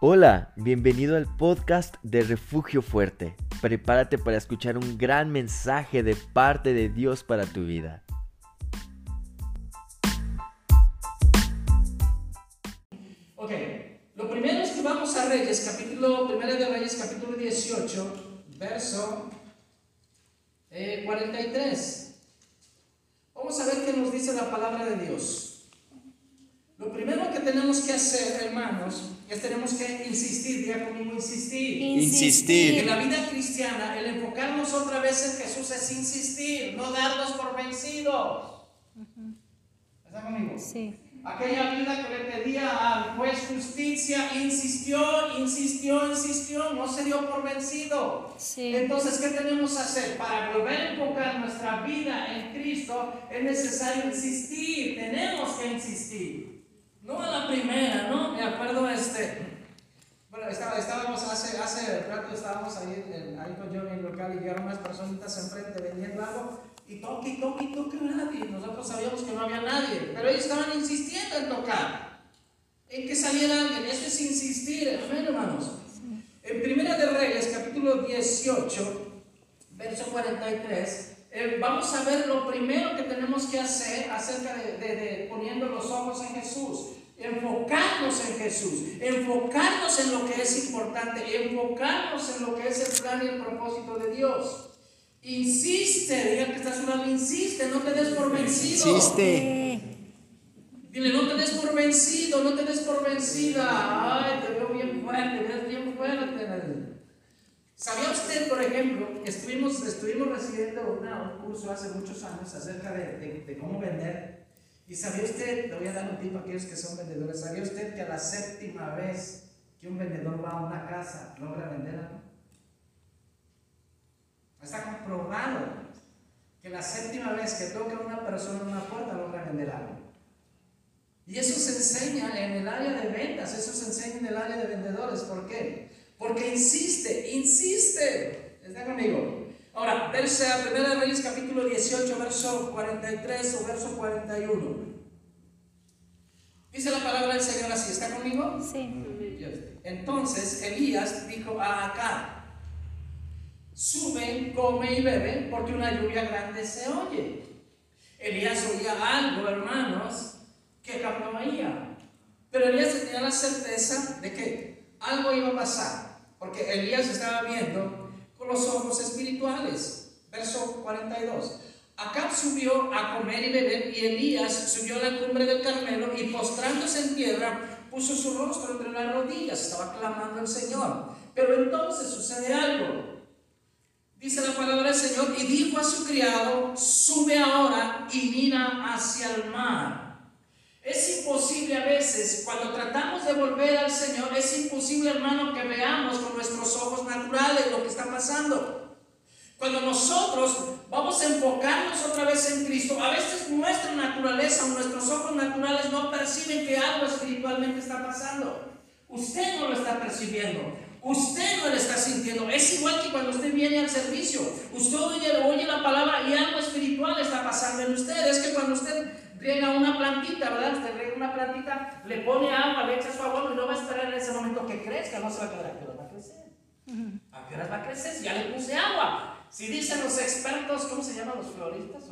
Hola, bienvenido al podcast de Refugio Fuerte. Prepárate para escuchar un gran mensaje de parte de Dios para tu vida. Insistir. En la vida cristiana, el enfocarnos otra vez en Jesús es insistir, no darnos por vencidos. ¿Está conmigo? Sí. Aquella vida que le pedía al juez justicia, insistió, insistió, insistió, no se dio por vencido. Sí. Entonces, ¿qué tenemos que hacer? Para volver a enfocar nuestra vida en Cristo es necesario insistir, tenemos que insistir. No a la primera, ¿no? Me acuerdo este. Bueno, estábamos hace, hace rato, estábamos ahí, en- ahí con Johnny en el local y llegaron unas personitas enfrente vendiendo algo y toque, y toque, y toque nadie. Nosotros sabíamos que no había nadie, pero ellos estaban insistiendo en tocar, en que saliera alguien. Eso es insistir, amén, hermanos. En Primera de Reyes, capítulo 18, verso 43, eh, vamos a ver lo primero que tenemos que hacer acerca de, de- de poniendo los ojos en Jesús. Enfocarnos en Jesús, enfocarnos en lo que es importante, enfocarnos en lo que es el plan y el propósito de Dios. Insiste, diga que estás hablando, insiste, no te des por vencido. Insiste. Dile, no te des por vencido, no te des por vencida. Ay, te veo bien fuerte, te ves bien fuerte. ¿Sabía usted, por ejemplo, que estuvimos, estuvimos recibiendo una- un curso hace muchos años acerca de, de- de cómo vender? Y sabía usted, le voy a dar un tip a aquellos que son vendedores, ¿sabía usted que a la séptima vez que un vendedor va a una casa logra vender algo? Está comprobado que la séptima vez que toca una persona en una puerta logra vender algo. Y eso se enseña en el área de ventas, eso se enseña en el área de vendedores. ¿Por qué? Porque insiste, insiste. ¿Está conmigo? Ahora, verse a 1 Reyes capítulo 18, verso 43 o verso 41. Dice la palabra del Señor así, ¿está conmigo? Sí. Entonces Elías dijo a Acab, sube, come y bebe, porque una lluvia grande se oye. Elías oía algo, hermanos, que oía. Pero Elías tenía la certeza de que algo iba a pasar, porque Elías estaba viendo los ojos espirituales. Verso 42. Acab subió a comer y beber y Elías subió a la cumbre del Carmelo y postrándose en tierra puso su rostro entre las rodillas, estaba clamando al Señor. Pero entonces sucede algo. Dice la palabra del Señor y dijo a su criado, sube ahora y mira hacia el mar. Es imposible a veces, cuando tratamos de volver al Señor, es imposible, hermano, que veamos con nuestros ojos naturales lo que está pasando. Cuando nosotros vamos a enfocarnos otra vez en Cristo, a veces nuestra naturaleza o nuestros ojos naturales no perciben que algo espiritualmente está pasando. Usted no lo está percibiendo. Usted no lo está sintiendo. Es igual que cuando usted viene al servicio. Usted oye, oye la palabra y algo espiritual está pasando en usted. Es que cuando usted riega una plantita, ¿verdad? Usted riega una plantita, le pone agua, le echa su abono y no va a esperar en ese momento que crezca. No se va a quedar. ¿A qué hora va a crecer? ¿A qué hora va a crecer? Si ya le puse agua. Si dicen los expertos, ¿cómo se llaman los floristas?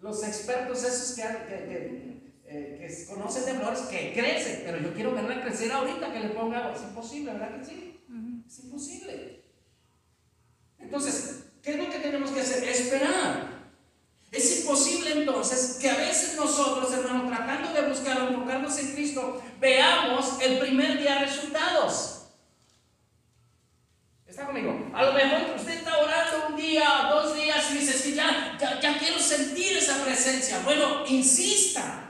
Los expertos esos que, que, que, eh, que conocen de flores que crecen, pero yo quiero verla crecer ahorita que le ponga agua. Es imposible, ¿verdad que sí? Es imposible. Entonces, ¿qué es lo que tenemos que hacer? Esperar. Es imposible entonces que a veces nosotros, hermanos, tratando de buscar o enfocarnos en Cristo, veamos el primer día resultados. ¿Está conmigo? A lo mejor usted está orando un día, dos días y dice, "Es que ya, ya, ya quiero sentir esa presencia. Bueno, insista.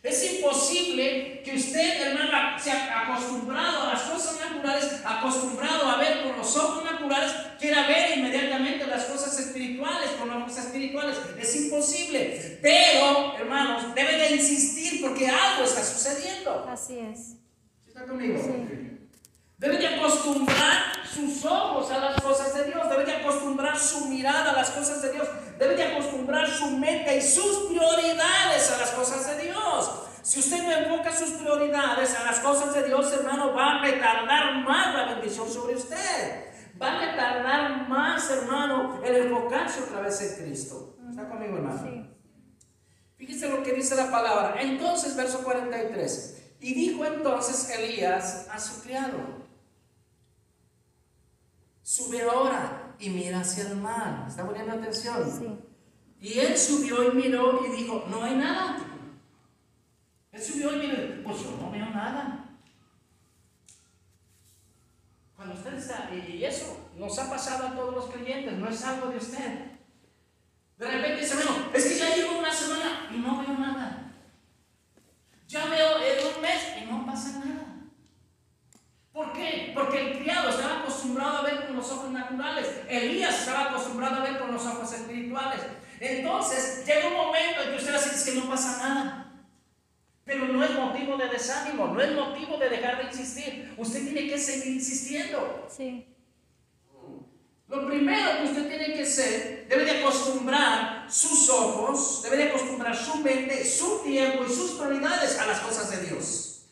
Es imposible que usted, hermano, se ha acostumbrado a las cosas naturales, acostumbrado a ver con los ojos naturales, quiera ver inmediatamente las cosas espirituales, con las cosas espirituales. Es imposible. Pero, hermanos, debe de insistir porque algo está sucediendo. Así es. ¿Sí ¿Está conmigo? Sí. Debe de acostumbrar sus ojos a las cosas de Dios. Debe de acostumbrar su mirada a las cosas de Dios. Debe de acostumbrar su mente y sus prioridades a las cosas de Dios. Si usted no enfoca sus prioridades a las cosas de Dios, hermano, va a retardar más la bendición sobre usted. Va a retardar más, hermano, el enfocarse otra vez en Cristo. ¿Está conmigo, hermano? Sí. Fíjese lo que dice la palabra. Entonces, verso 43. Y dijo entonces Elías a su criado, sube ahora y mira hacia el mar. ¿Está poniendo atención? Sí. Y él subió y miró y dijo, no hay nada. Él subió y miró, pues yo no veo nada. Cuando usted y eso nos ha pasado a todos los creyentes, no es algo de usted. De repente dice, bueno, es que ya llevo una semana y no veo nada. Ya veo en un mes y no pasa nada. ¿Por qué? Porque el criado estaba acostumbrado a ver con los ojos naturales. Elías estaba acostumbrado a ver con los ojos espirituales. Entonces llega un momento en que usted dice que no pasa nada. Pero no es motivo de desánimo, no es motivo de dejar de insistir. Usted tiene que seguir insistiendo. Sí. Lo primero que usted tiene que hacer, debe de acostumbrar sus ojos, debe de acostumbrar su mente, su tiempo y sus prioridades a las cosas de Dios.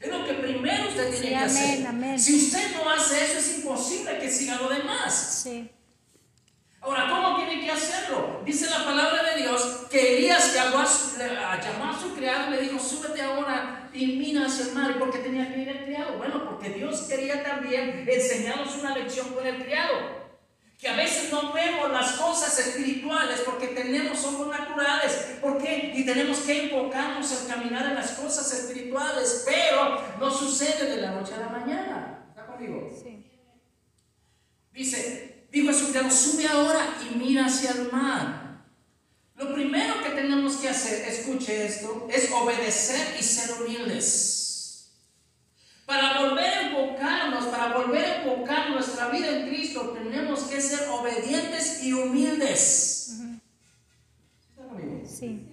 Es lo que primero usted tiene que hacer. Si usted no hace eso, es imposible que siga lo demás. Sí. Ahora, ¿cómo tiene que hacerlo? Dice la palabra de Dios que Elías llamó a su, llamó a su criado y le dijo, súbete ahora mar. ¿Y por qué tenía que ir el criado? Bueno, porque Dios quería también enseñarnos una lección con el criado. Que a veces no vemos las cosas espirituales porque tenemos ojos naturales. ¿Por qué? Y tenemos que enfocarnos en caminar en las cosas espirituales. Pero no sucede de la noche a la mañana. ¿Está conmigo? Sí. Dice, Dijo a su criado, sube ahora y mira hacia el mar. Lo primero que tenemos que hacer, escuche esto, es obedecer y ser humildes. Para volver a enfocarnos, para volver a enfocar nuestra vida en Cristo, tenemos que ser obedientes y humildes. Sí.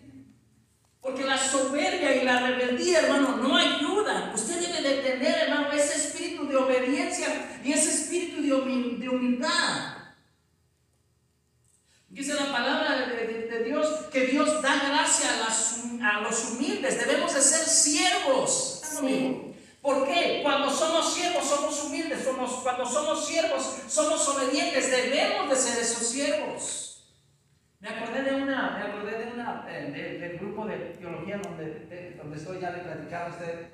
Porque la soberbia y la rebeldía, hermano, no ayudan. Usted debe de tener, hermano, ese espíritu de obediencia y ese espíritu de, humildad. Dice la palabra de, Dios que Dios da gracia a, los humildes. Debemos de ser siervos. ¿Por qué? Cuando somos siervos somos humildes. Somos, cuando somos siervos somos obedientes. Debemos de ser esos siervos. Me acordé de una, me acordé de una, del grupo de teología donde, donde estoy ya de platicar a usted.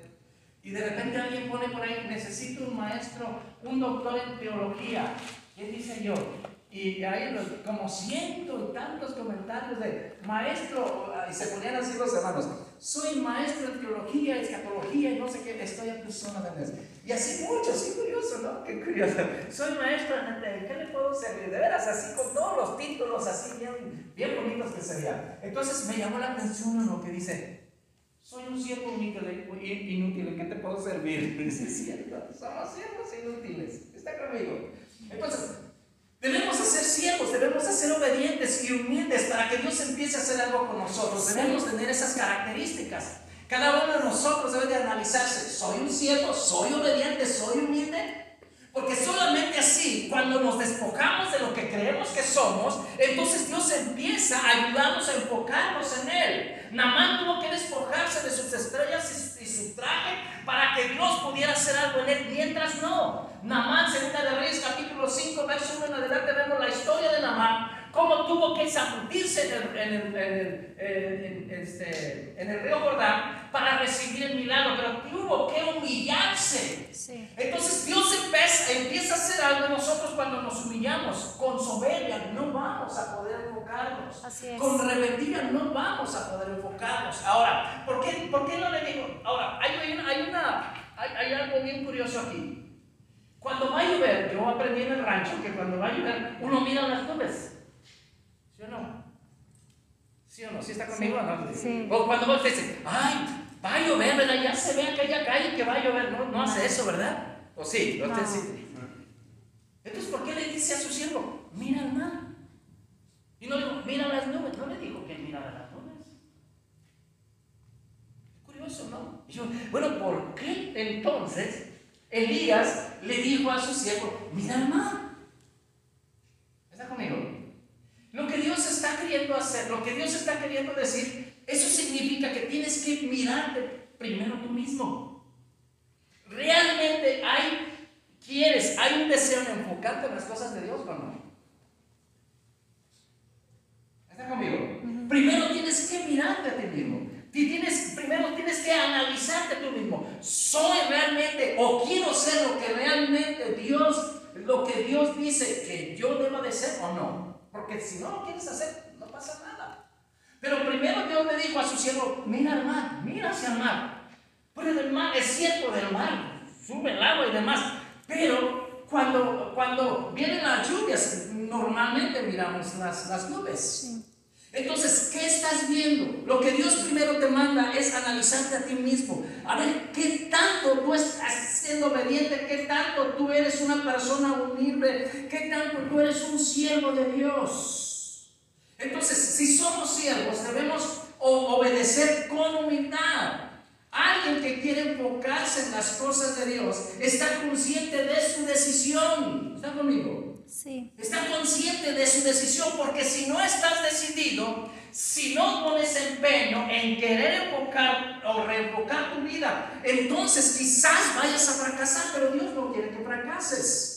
Y de repente alguien pone por ahí, necesito un maestro, un doctor en teología. ¿Qué dice yo? Y hay como ciento y tantos comentarios de maestro, y se ponían así los hermanos, soy maestro en teología, escatología y no sé qué, estoy a tu zona de Y así muchos, sí, curioso, ¿no? Qué curioso. Soy maestro en ¿qué le puedo servir? De veras, así con todos los títulos así bien, bien bonitos que serían. Entonces me llamó la atención lo que dice, soy un siervo inútil, ¿en qué te puedo servir? Dice, cierto, somos siervos inútiles. ¿Está conmigo? Entonces, Debemos ser siervos, debemos ser obedientes y humildes para que Dios empiece a hacer algo con nosotros. Debemos tener esas características. Cada uno de nosotros debe de analizarse, ¿soy un siervo? ¿Soy obediente? ¿Soy humilde? Porque solamente así, cuando nos despojamos de lo que creemos que somos, entonces Dios empieza a ayudarnos a enfocarnos en Él. Namán tuvo que despojarse de sus estrellas y, su traje para que Dios pudiera hacer algo en Él, mientras no. Namán, segunda de Reyes, capítulo 5, verso 1 en adelante, vemos la historia de Namán cómo tuvo que zambutirse en el, este, en, el, río Jordán para recibir el milagro, pero tuvo que humillarse. Entonces Dios empieza, empieza, a hacer algo en nosotros cuando nos humillamos. Con soberbia no vamos a poder enfocarnos. Con rebeldía no vamos a poder enfocarnos. Ahora, ¿por qué, por qué no le digo? Ahora, hay, hay, una, hay, hay algo bien curioso aquí. Cuando va a llover, yo aprendí en el rancho que cuando va a llover, uno mira las nubes. ¿Sí o no? ¿Sí o no? ¿Sí está conmigo no? Sí. O cuando vos dices, ay, va a llover, ¿verdad? Ya se ve aquella calle que va a llover. No, no hace eso, ¿verdad? ¿O sí? No. sí. Entonces, ¿por qué le dice a su siervo, mira el mar? Y no le dijo, mira las nubes. No le dijo que mirara las nubes. curioso, ¿no? yo, bueno, ¿por qué entonces Elías le dijo a su siervo, mira el mar? ¿Está conmigo? Lo que Dios está queriendo hacer, lo que Dios está queriendo decir, eso significa que tienes que mirarte primero tú mismo. ¿Realmente hay, quieres, hay un deseo en enfocarte en las cosas de Dios o no? ¿Está conmigo? Primero tienes que mirarte a ti mismo. tienes, primero tienes que analizarte tú mismo. ¿Soy realmente o quiero ser lo que realmente Dios, lo que Dios dice que yo deba de ser o no? Porque si no lo quieres hacer, no pasa nada. Pero primero Dios le dijo a su siervo, mira al mar, mira hacia el mar. Pero el mar es cierto del mar, sube el agua y demás. Pero cuando, cuando vienen las lluvias, normalmente miramos las, las nubes. Entonces, ¿qué estás viendo? Lo que Dios primero te manda es analizarte a ti mismo. A ver, ¿qué tanto tú estás siendo obediente? ¿Qué tanto tú eres una persona humilde? ¿Qué tanto tú eres un siervo de Dios? Entonces, si somos siervos, debemos obedecer con humildad. Alguien que quiere enfocarse en las cosas de Dios está consciente de su decisión. ¿Está conmigo? Sí. Está consciente de su decisión porque si no estás decidido, si no pones empeño en querer enfocar o reenfocar tu vida, entonces quizás vayas a fracasar, pero Dios no quiere que fracases.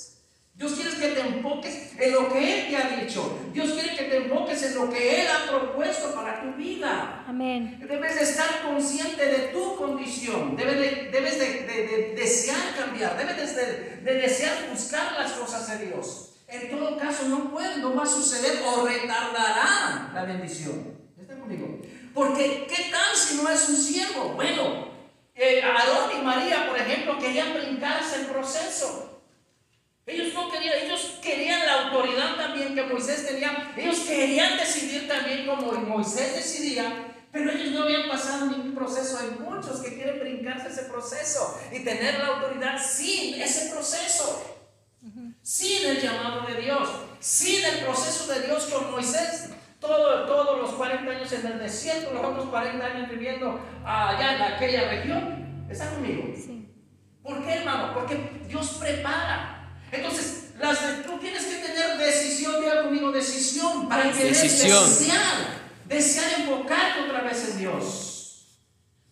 Dios quiere que te enfoques en lo que Él te ha dicho. Dios quiere que te enfoques en lo que Él ha propuesto para tu vida. Amén. Debes de estar consciente de tu condición. Debes de, debes de, desear cambiar. Debes de, desear buscar las cosas de Dios. En todo caso, no puede, no va a suceder o retardará la bendición. ¿Está conmigo? Porque, ¿qué tal si no es un siervo? Bueno, eh, Aarón y María, por ejemplo, querían brincarse el proceso. Ellos no querían, ellos querían la autoridad también que Moisés tenía. Ellos querían decidir también como Moisés decidía, pero ellos no habían pasado ningún proceso. Hay muchos que quieren brincarse ese proceso y tener la autoridad sin ese proceso. Sin el llamado de Dios, sin el proceso de Dios con Moisés. Todo, todos los 40 años en el desierto, los otros 40 años viviendo allá en aquella región. ¿Está conmigo? Sí. ¿Por qué, hermano? Porque Dios prepara. Entonces, las, tú tienes que tener decisión, diga conmigo, decisión, para que decisión. desear, desear enfocarte otra vez en Dios.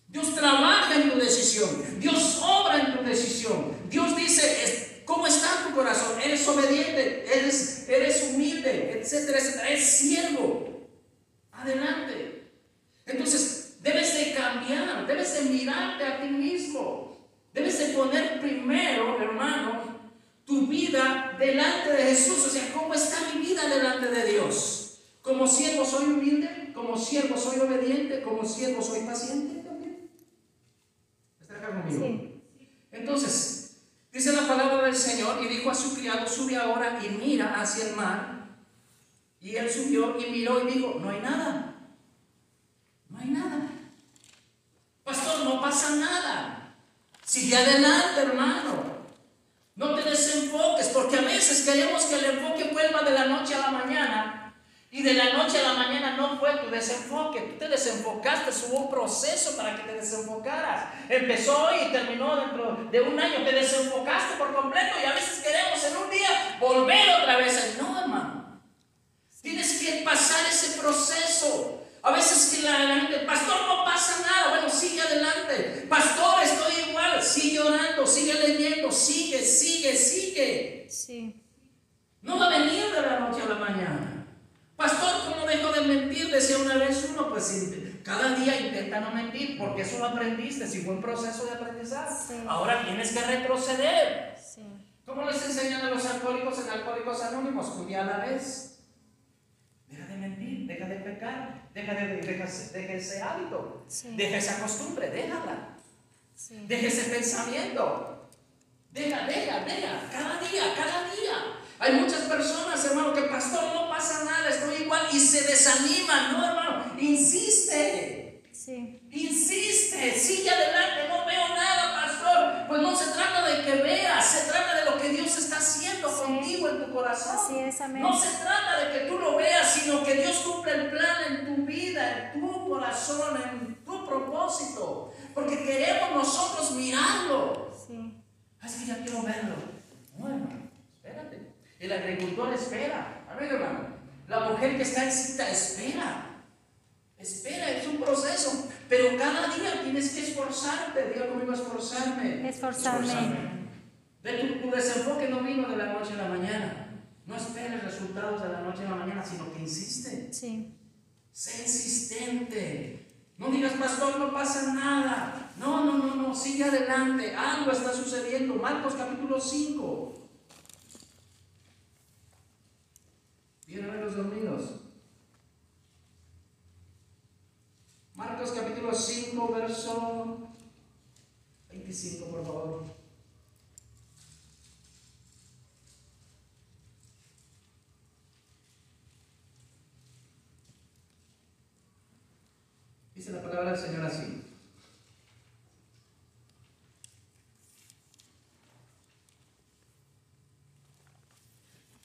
Dios trabaja en tu decisión, Dios obra en tu decisión. Dios dice, ¿cómo está tu corazón? ¿Eres obediente? ¿Eres, eres humilde? Etcétera, etcétera. ¿Eres siervo? Adelante. Entonces, debes de cambiar, debes de mirarte a ti mismo. Debes de poner primero, hermano, vida delante de Jesús. O sea, ¿cómo está mi vida delante de Dios? Como siervo soy humilde, como siervo soy obediente, como siervo soy paciente también. ¿Está acá conmigo? Entonces, dice la palabra del Señor y dijo a su criado, sube ahora y mira hacia el mar. Y él subió y miró y dijo, no hay nada. No hay nada. Pastor, no pasa nada. Sigue adelante, hermano. No te desenfoques, porque a veces queremos que el enfoque vuelva de la noche a la mañana. Y de la noche a la mañana no fue tu desenfoque. Tú te desenfocaste, hubo un proceso para que te desenfocaras. Empezó hoy y terminó dentro de un año. Te desenfocaste por completo y a veces queremos en un día volver otra vez. No, hermano. Tienes que pasar ese proceso. A veces que la, gente, pastor, no pasa nada. Bueno, sigue adelante. Pastor, estoy igual. Sigue orando, sigue leyendo, sigue, sigue, sigue. Sí. No va a venir de la noche a la mañana. Pastor, ¿cómo dejo de mentir? Decía una vez uno, pues cada día intenta no mentir porque eso lo aprendiste, si fue un proceso de aprendizaje. Ahora tienes que retroceder. Sí. ¿Cómo les enseñan a los alcohólicos en Alcohólicos Anónimos? Un día a la vez. Deja de mentir, deja de pecar, Deja, de, deja, ese hábito. Deja esa costumbre, déjala. Deja ese pensamiento. Deja, deja, deja. Cada día, cada día. Hay muchas personas, hermano, que pastor, no pasa nada, estoy igual y se desaniman. No, hermano, insiste. Insiste, sigue adelante, no veo nada, pastor. Pues no se trata de que veas, se trata de lo que Dios está haciendo contigo en tu corazón. No se trata de que tú lo veas, sino que Dios cumple el plan en tu vida, en tu corazón, en tu propósito. Porque queremos nosotros mirarlo. Sí. Así que ya quiero verlo. Bueno, espérate. El agricultor espera. A ver, hermano. La mujer que está en cita espera. Espera, es un proceso. pero cada día tienes que esforzarte. Diga conmigo esforzarme. Esforzarme. De tu, tu desenfoque no vino de la noche a la mañana. No esperes resultados de la noche a la mañana, sino que insiste. Sí. Sé insistente. No digas, pastor, no pasa nada. No, no, no, no, sigue adelante. Algo está sucediendo. Marcos capítulo 5. Vienen a los dormidos. Marcos capítulo 5, verso 25, por favor. Dice la palabra del Señor así.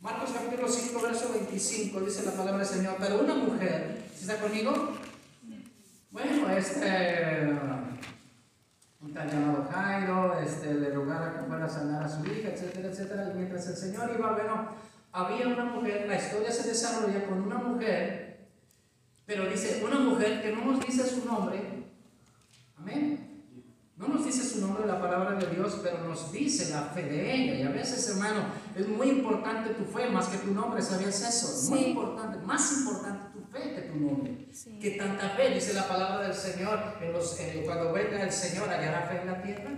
Marcos capítulo 5, verso 25, dice la palabra del Señor, pero una mujer, ¿sí está conmigo? Bueno, este, un tal llamado Jairo, este, le rogara que fuera a sanar a su hija, etcétera, etcétera, y mientras el Señor iba, bueno, había una mujer, la historia se desarrolla con una mujer, pero dice, una mujer que no nos dice su nombre, amén, no nos dice su nombre la palabra de Dios, pero nos dice la fe de ella. Y a veces, hermano, es muy importante tu fe más que tu nombre. ¿Sabías eso? Muy Sí. importante, más importante tu fe que tu nombre. Sí. Que tanta fe, dice la palabra del Señor, en los, en- cuando venga el Señor, hallará fe en la tierra.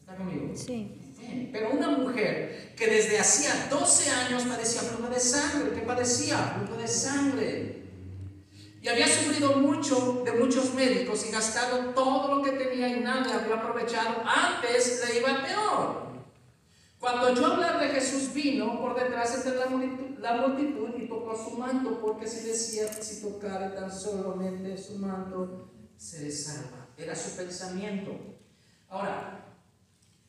¿Está conmigo? Sí. Sí, Pero una mujer que desde hacía 12 años padecía flujo de sangre, ¿qué padecía? Flujo de sangre. Y había sufrido mucho de muchos médicos y gastado todo lo que tenía y nada había aprovechado. Antes le iba peor. Cuando yo hablar de Jesús vino por detrás entre la multitud, y tocó su manto, porque si decía si tocare tan solamente su manto, se salva. Era su pensamiento. Ahora,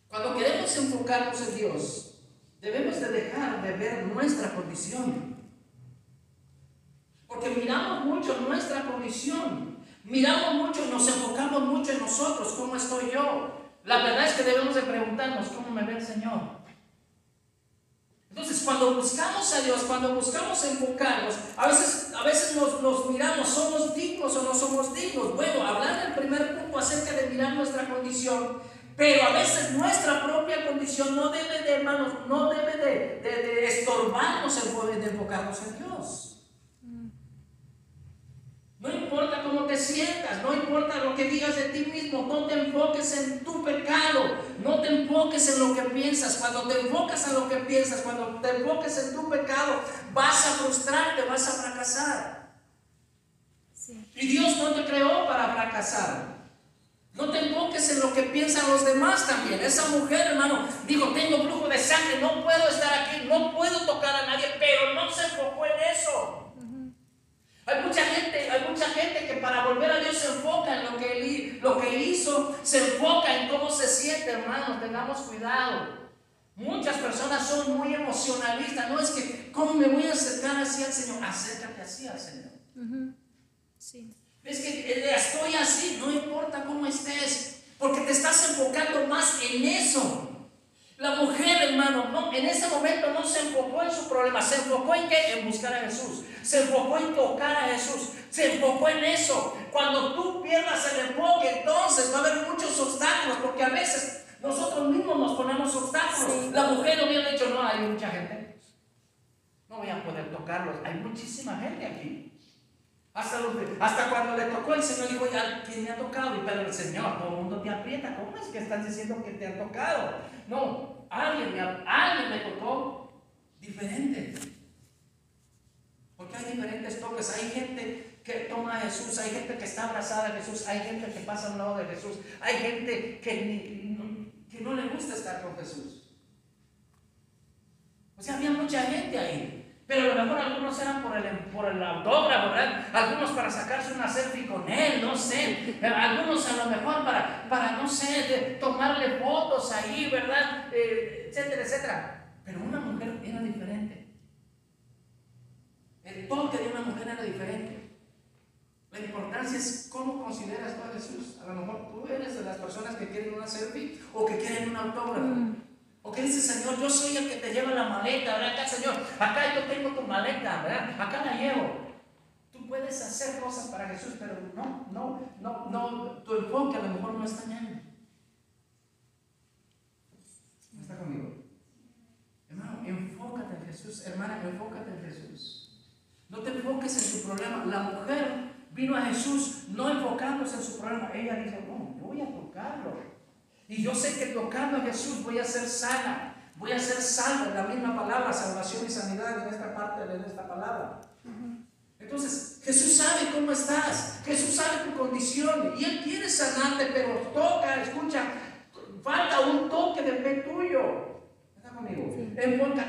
cuando queremos enfocarnos en Dios, debemos de dejar de ver nuestra condición. Porque miramos mucho nuestra condición. Miramos mucho, nos enfocamos mucho en nosotros, cómo estoy yo. La verdad es que debemos de preguntarnos cómo me ve el Señor. Entonces, cuando buscamos a Dios, cuando buscamos enfocarnos, a veces, a veces nos, nos miramos, ¿somos dignos o no somos dignos? Bueno, hablar del primer punto acerca de mirar nuestra condición, pero a veces nuestra propia condición no debe de, hermanos, no debe de, de- de estorbarnos el poder de enfocarnos en Dios. No importa cómo te sientas, no importa lo que digas de ti mismo, no te enfoques en tu pecado, no te enfoques en lo que piensas. Cuando te enfocas en lo que piensas, cuando te enfoques en tu pecado, vas a frustrarte, vas a fracasar. Sí. Y Dios no te creó para fracasar. No te enfoques en lo que piensan los demás también. Esa mujer, hermano, dijo, tengo flujo de sangre, no puedo estar aquí, no puedo tocar a nadie, pero no se enfocó en eso. Hay mucha gente, hay mucha gente que para volver a Dios se enfoca en lo que él, lo que él hizo, se enfoca en cómo se siente, hermano, tengamos cuidado. Muchas personas son muy emocionalistas, no es que, ¿cómo me voy a acercar así al Señor? Acércate así al Señor. Ujú. Sí. Es que eh, estoy así, no importa cómo estés, porque te estás enfocando más en eso. La mujer, hermano, no, en ese momento no se enfocó en su problema, se enfocó en qué? En buscar a Jesús, se enfocó en tocar a Jesús, se enfocó en eso. Cuando tú pierdas el enfoque, entonces va a haber muchos obstáculos, porque a veces nosotros mismos nos ponemos obstáculos. Sí. La mujer hubiera dicho, no, hay mucha gente, no voy a poder tocarlos, hay muchísima gente aquí. Hasta, los hasta cuando le tocó el Señor, dijo, ya, ¿quién me ha tocado? Y pero el Señor, todo el mundo te aprieta. ¿Cómo es que estás diciendo que te han tocado? No, alguien me, alguien me tocó diferente. Porque hay diferentes toques. Hay gente que toma a Jesús, hay gente que está abrazada a Jesús, hay gente que pasa a un lado de Jesús, hay gente que, que no le gusta estar con Jesús. O sea, había mucha gente ahí. Pero a lo mejor algunos eran por el, por el autógrafo, ¿verdad? Algunos para sacarse una selfie con él, no sé. Algunos a lo mejor para, para no sé, de tomarle fotos ahí, ¿verdad? Eh, etcétera, etcétera. Pero una mujer era diferente. El toque de una mujer era diferente. La importancia es cómo consideras tú a Jesús. A lo mejor tú eres de las personas que quieren una selfie o que quieren un autógrafo. O que dice, Señor, yo soy el que te lleva la maleta, ¿verdad? Acá, Señor, acá yo tengo tu maleta, ¿verdad? Acá la llevo. Tú puedes hacer cosas para Jesús, pero no, no, no, no, tu enfoque a lo mejor no está en Él. ¿No está conmigo? Hermano, enfócate en Jesús. Hermana, enfócate en Jesús. No te enfoques en tu problema. La mujer vino a Jesús no enfocándose en su problema. Ella dice, no, yo voy a tocarlo. Y yo sé que tocando a Jesús voy a ser sana. Voy a ser salva. La misma palabra, salvación y sanidad en esta parte de esta palabra. Entonces, Jesús sabe cómo estás, Jesús sabe tu condición y Él quiere sanarte, pero toca, escucha, falta un toque de fe tuyo. ¿Está conmigo?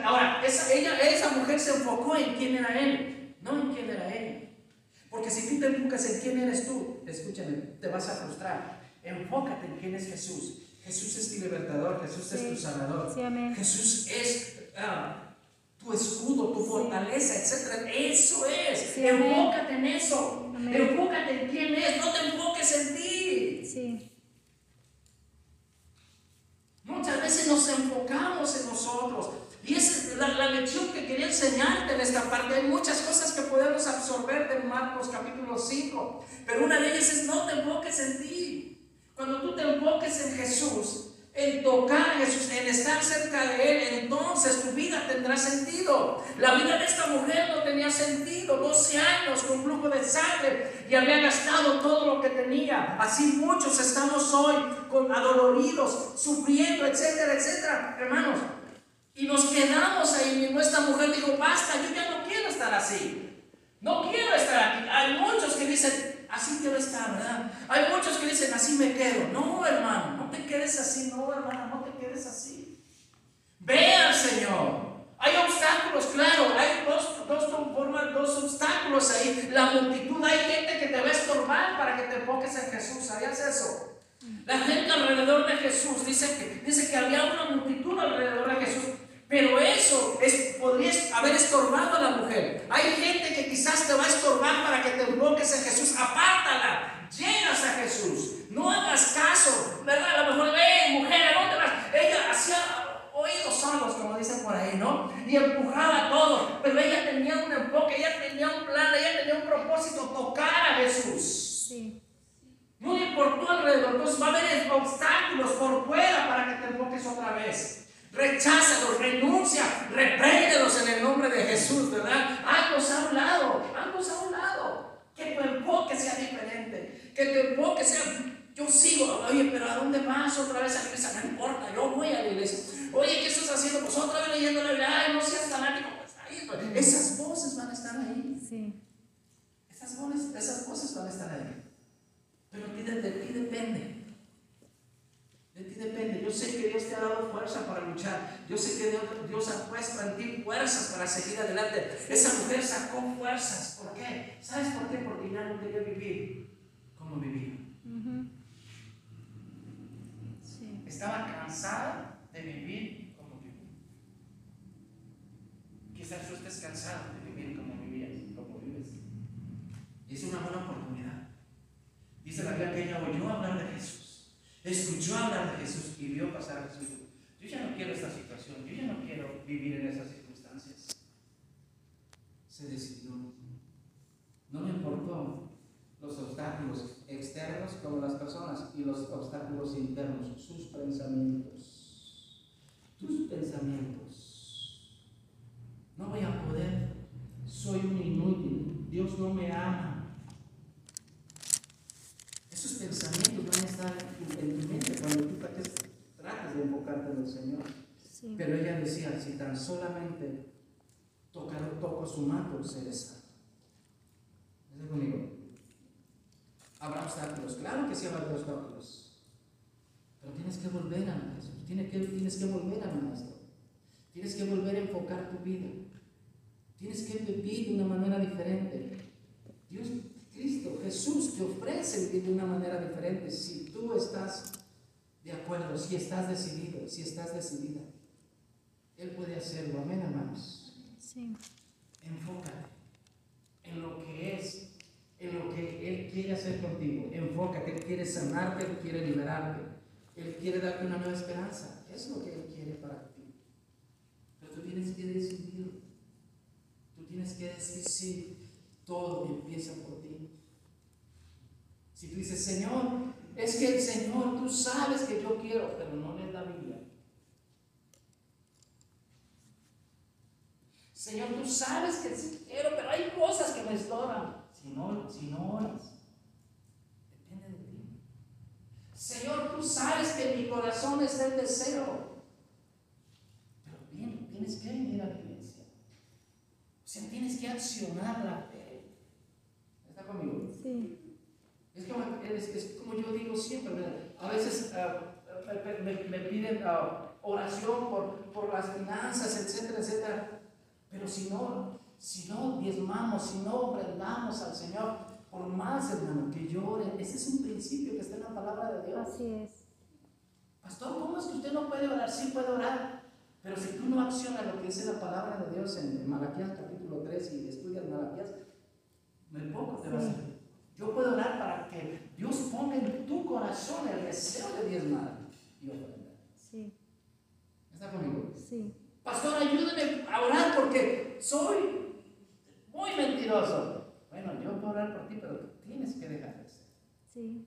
Ahora, esa, ella, esa mujer se enfocó en quién era Él, no en quién era Él. Porque si tú te enfocas en quién eres tú, escúchame, te vas a frustrar. Enfócate en quién es Jesús. Jesús es tu libertador, Jesús es tu sanador. Jesús es ah, tu escudo, tu fortaleza, etc. Eso es. Enfócate en eso. Enfócate en quién es. No te enfoques en ti. Sí. Muchas veces nos enfocamos en nosotros. Y esa es la, la, lección que quería enseñarte en esta parte. Hay muchas cosas que podemos absorber de Marcos capítulo 5. Pero una de ellas es no te enfoques en ti. Cuando tú te enfoques en Jesús, en tocar a Jesús, en estar cerca de Él, entonces tu vida tendrá sentido. La vida de esta mujer no tenía sentido, 12 años con flujo de sangre y había gastado todo lo que tenía. Así muchos estamos hoy con adoloridos, sufriendo, etcétera, etcétera, hermanos. Y nos quedamos ahí. Nuestra mujer dijo, basta, yo ya no quiero estar así. No quiero estar aquí. Hay muchos que dicen, así quiero estar, ¿verdad? Hay muchos que dicen, así me quedo. No, hermano, no te quedes así, no, hermano, no te quedes así. Ve Señor. Hay obstáculos, claro, hay dos, dos, formas, dos obstáculos ahí. La multitud, hay gente que te va a estorbar para que te enfoques en Jesús. ¿Sabías eso? La gente alrededor de Jesús dice que, dice que había una multitud alrededor de Jesús pero eso es, podría haber estorbado a la mujer. Hay gente que quizás te va a estorbar para que te enfoques en Jesús. Apártala. Llegas a Jesús. No hagas caso. ¿Verdad? A lo mejor, hey, mujer, ¿a dónde vas? Ella hacía oídos sordos, como dicen por ahí, ¿no? Y empujaba todo. Pero ella tenía un enfoque, ella tenía un plan, ella tenía un propósito, tocar a Jesús. Sí. No le importó alrededor. Entonces va a haber obstáculos por fuera para que te enfoques otra vez. Recházalos, renuncia, repréndelos en el nombre de Jesús, ¿verdad? Hazlos a un lado, hazlos a un lado. Que tu enfoque sea diferente, que tu enfoque sea, yo sigo, oye, pero ¿a dónde vas otra vez a la iglesia? No importa, yo voy a la iglesia. Oye, ¿qué estás haciendo? Pues otra vez leyendo la Biblia, ay, no seas fanático, pues ahí, pues, esas voces van a estar ahí. Sí. Esas voces, esas voces van a estar ahí. Pero de ti depende. De ti depende. Yo sé que Dios te ha dado fuerza para luchar. Yo sé que Dios, ha puesto en ti fuerzas para seguir adelante. Esa mujer sacó fuerzas. ¿Por qué? ¿Sabes por qué? Porque ya no quería vivir como vivía. Estaba cansada de vivir como vivía. Quizás tú estés cansado de vivir como vivías, como vives. Y es una buena oportunidad. Dice la Biblia que ella oyó hablar de Jesús escuchó hablar de Jesús y vio pasar a Jesús. Yo ya no quiero esta situación, yo ya no quiero vivir en esas circunstancias. Se decidió. No me importó los obstáculos externos como las personas y los obstáculos internos, sus pensamientos. Tus pensamientos. No voy a poder, soy un inútil, Dios no me ama, esos pensamientos van a estar en tu mente cuando tú tratas de Señor. Pero ella decía, si tan solamente tocar, toco su manto, seré salvo. ¿Estás conmigo? Habrá obstáculos, claro que sí habrá obstáculos. Pero tienes que volver a Jesús, tienes que, tienes que volver al Maestro. Tienes que volver a enfocar tu vida. Tienes que vivir de una manera diferente. Dios Cristo, Jesús te ofrece de una manera diferente si tú estás de acuerdo, si estás decidido, si estás decidida. Él puede hacerlo, amén, hermanos. Sí. Enfócate en lo que es, en lo que Él quiere hacer contigo. Enfócate, Él quiere sanarte, Él quiere liberarte, Él quiere darte una nueva esperanza. Es lo que Él quiere para ti. Pero tú tienes que decidir, tú tienes que decir sí Todo empieza por ti. Si tú dices, Señor, es que el Señor, tú sabes que yo quiero, pero no lees la Biblia. Señor, tú sabes que sí quiero, pero hay cosas que me estorban. Si no, si no oras, depende de ti. Señor, tú sabes que mi corazón está el deseo. Pero bien, tienes que venir a la iglesia. O sea, tienes que accionar la fe. ¿Está conmigo? Sí. Es como, es, es como yo digo siempre, ¿verdad? a veces ah, me, me- me piden ah, oración por, por las finanzas, etcétera, etcétera. Pero si no, si no diezmamos, si no ofrendamos al Señor, por más hermano que lloren, ese es un principio que está en la palabra de Dios. Así es. Pastor, ¿cómo es que usted no puede orar? Sí puede orar, pero si tú no accionas lo que dice la palabra de Dios en Malaquías capítulo 3 y estudias Malaquías, muy poco te va a. Yo puedo orar para que Dios ponga en tu corazón el deseo de diezmar y ofrendar. Sí. ¿Está conmigo? Sí. Pastor, ayúdame a orar porque soy muy mentiroso. Bueno, yo puedo orar por ti, pero tienes que dejar de ser. Sí.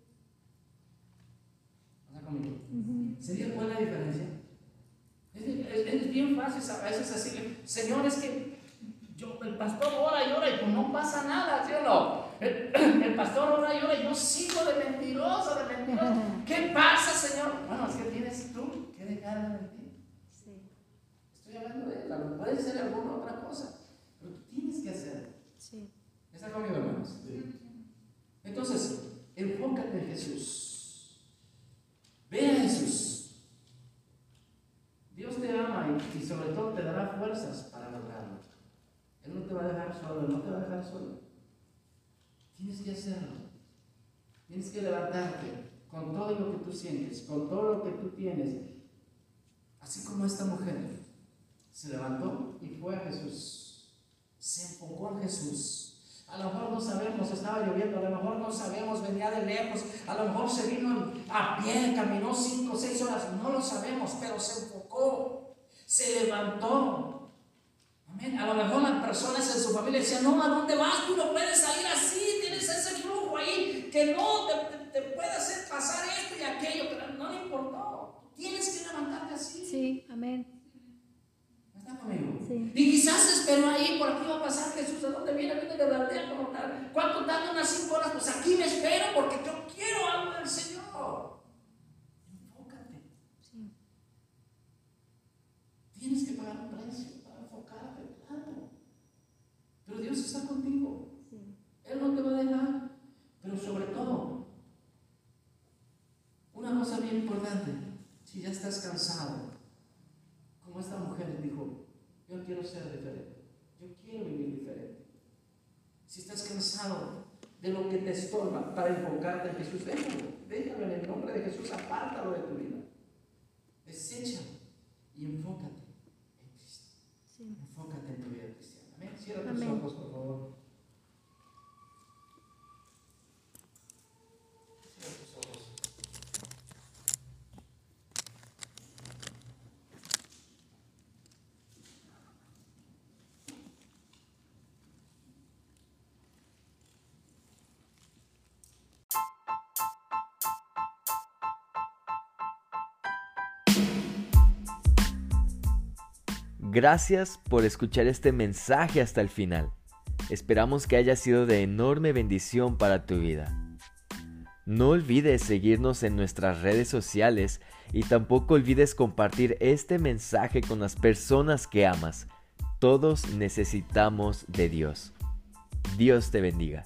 ¿Está conmigo? Ujú. ¿Sería cuál la diferencia? Es, es- es bien fácil a veces así Señor, es que yo, el pastor ora y ora y pues no pasa nada, ¿sí o no? El, el pastor ora y ora y yo sigo de mentiroso, de mentiroso. ¿Qué pasa, Señor? Bueno, es que tienes tú que dejar de mentir. Sí. Estoy hablando de él, puede ser alguna otra cosa, pero tú tienes que hacerlo. Sí. ¿Está conmigo, hermanos? Entonces, enfócate en Jesús. Ve a Jesús. Dios te ama y, y sobre todo te dará fuerzas para lograrlo. Él no te va a dejar solo, no te va a dejar solo. Tienes que hacerlo. Tienes que levantarte con todo lo que tú sientes, con todo lo que tú tienes. Así como esta mujer se levantó y fue a Jesús. Se enfocó en Jesús. A lo mejor no sabemos, estaba lloviendo, a lo mejor no sabemos, venía de lejos, a lo mejor se vino a pie, caminó cinco seis horas, no lo sabemos, pero se enfocó, se levantó. A lo mejor las personas en su familia decían, no, ¿a dónde vas? Tú no puedes salir así, tienes ese flujo ahí que no te, te- puede hacer pasar esto y aquello, pero no le importó. Tienes que levantarte así. Sí. Amén. ¿Está conmigo? Sí. Y quizás esperó ahí, por aquí va a pasar Jesús. ¿De dónde viene? Viene de la aldea como tal. ¿Cuánto tarda? Unas cinco horas. Pues aquí me espero porque yo quiero algo del Señor. Enfócate. Sí. Tienes que pagar un precio para enfocarte, claro. Pero Dios está contigo. Sí. Él no te va a dejar. Pero sobre todo, una cosa bien importante, si ya estás cansado, como esta mujer dijo, yo quiero ser diferente, yo quiero vivir diferente. Si estás cansado de lo que te estorba para enfocarte en Jesús, déjalo, déjalo en el nombre de Jesús, apártalo de tu vida. Deséchalo y enfócate en Cristo. Sí. Enfócate en tu vida cristiana. Amén. Cierra tus Amén. ojos, por favor. Gracias por escuchar este mensaje hasta el final. Esperamos que haya sido de enorme bendición para tu vida. No olvides seguirnos en nuestras redes sociales y tampoco olvides compartir este mensaje con las personas que amas. Todos necesitamos de Dios. Dios te bendiga.